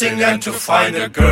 dancing and to find a girl.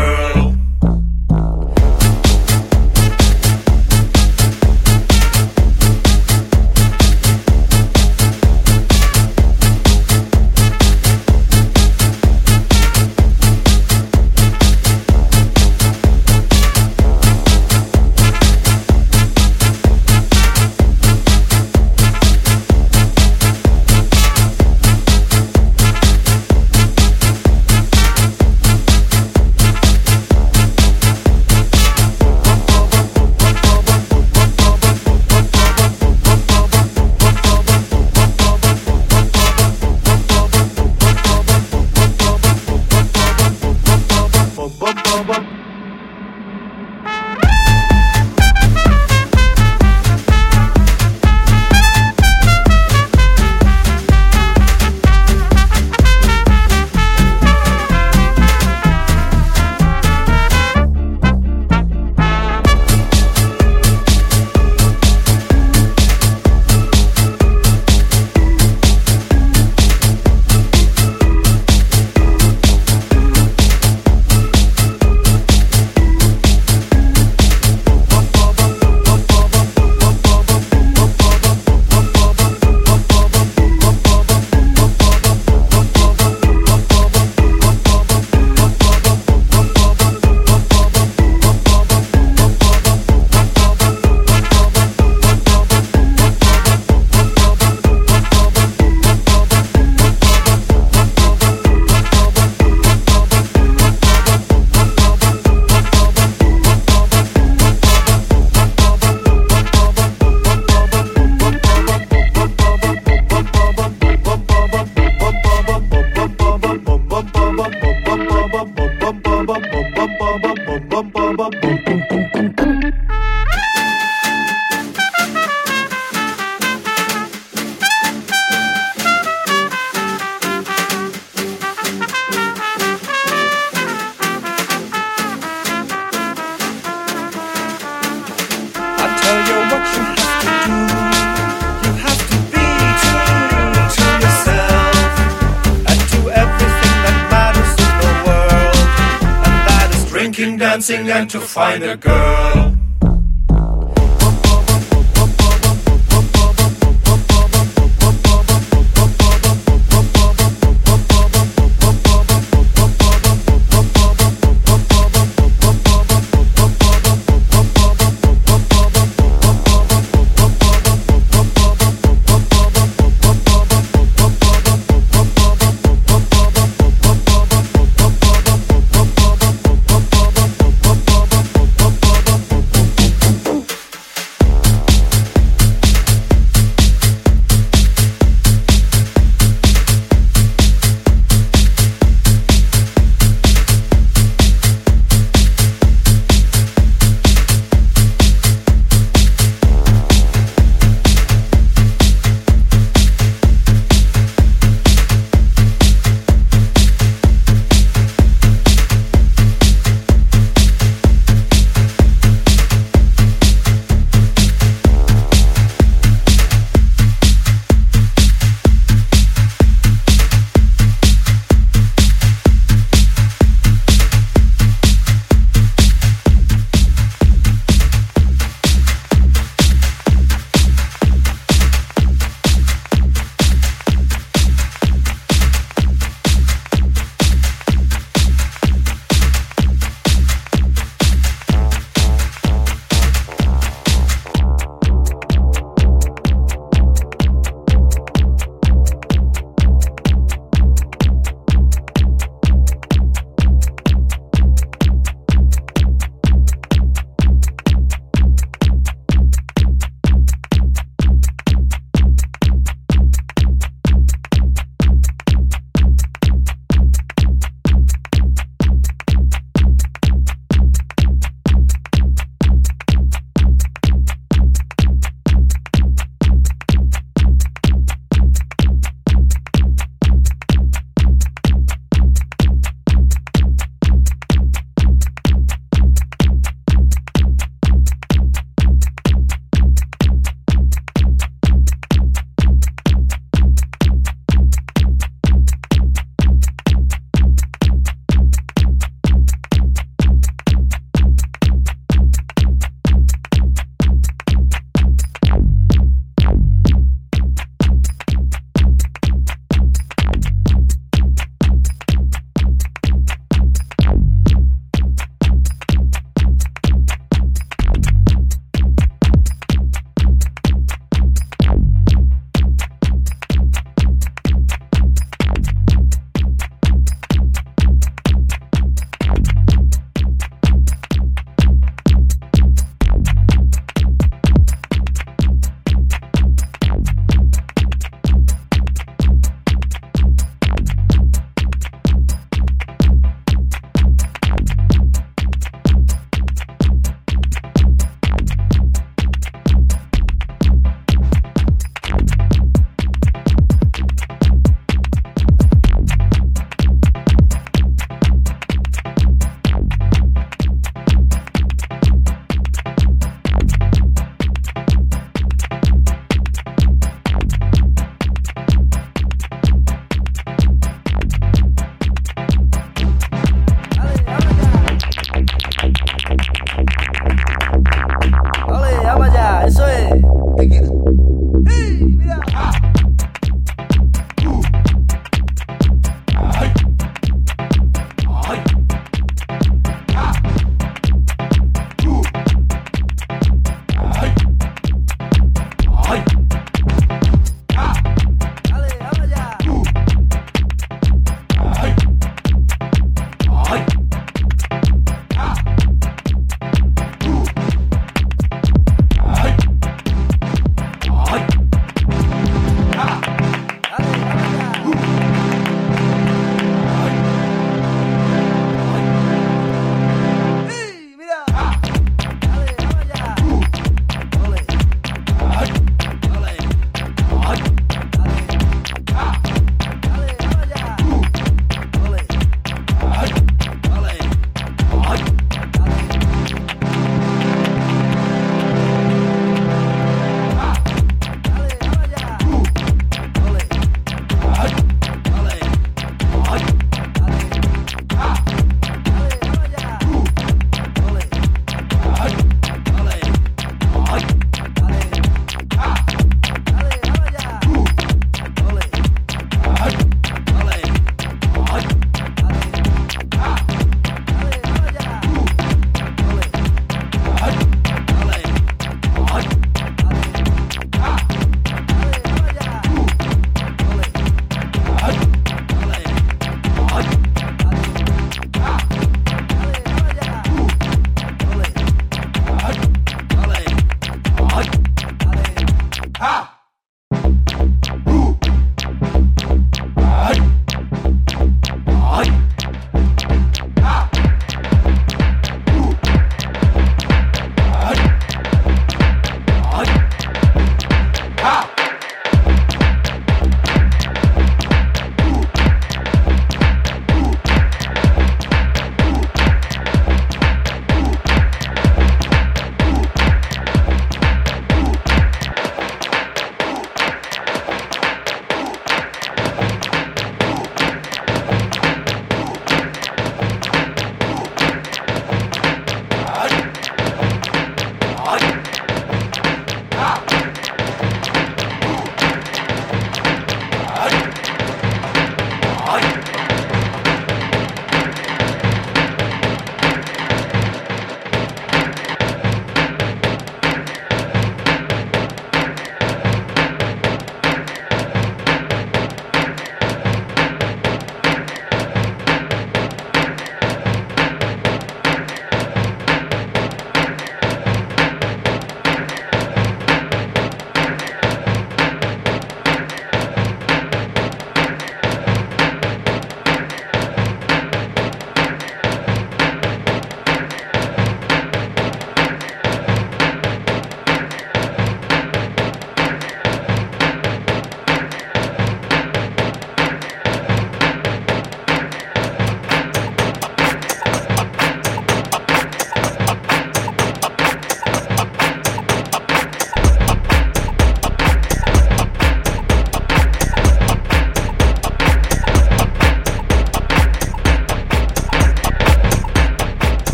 dancing and to find a girl.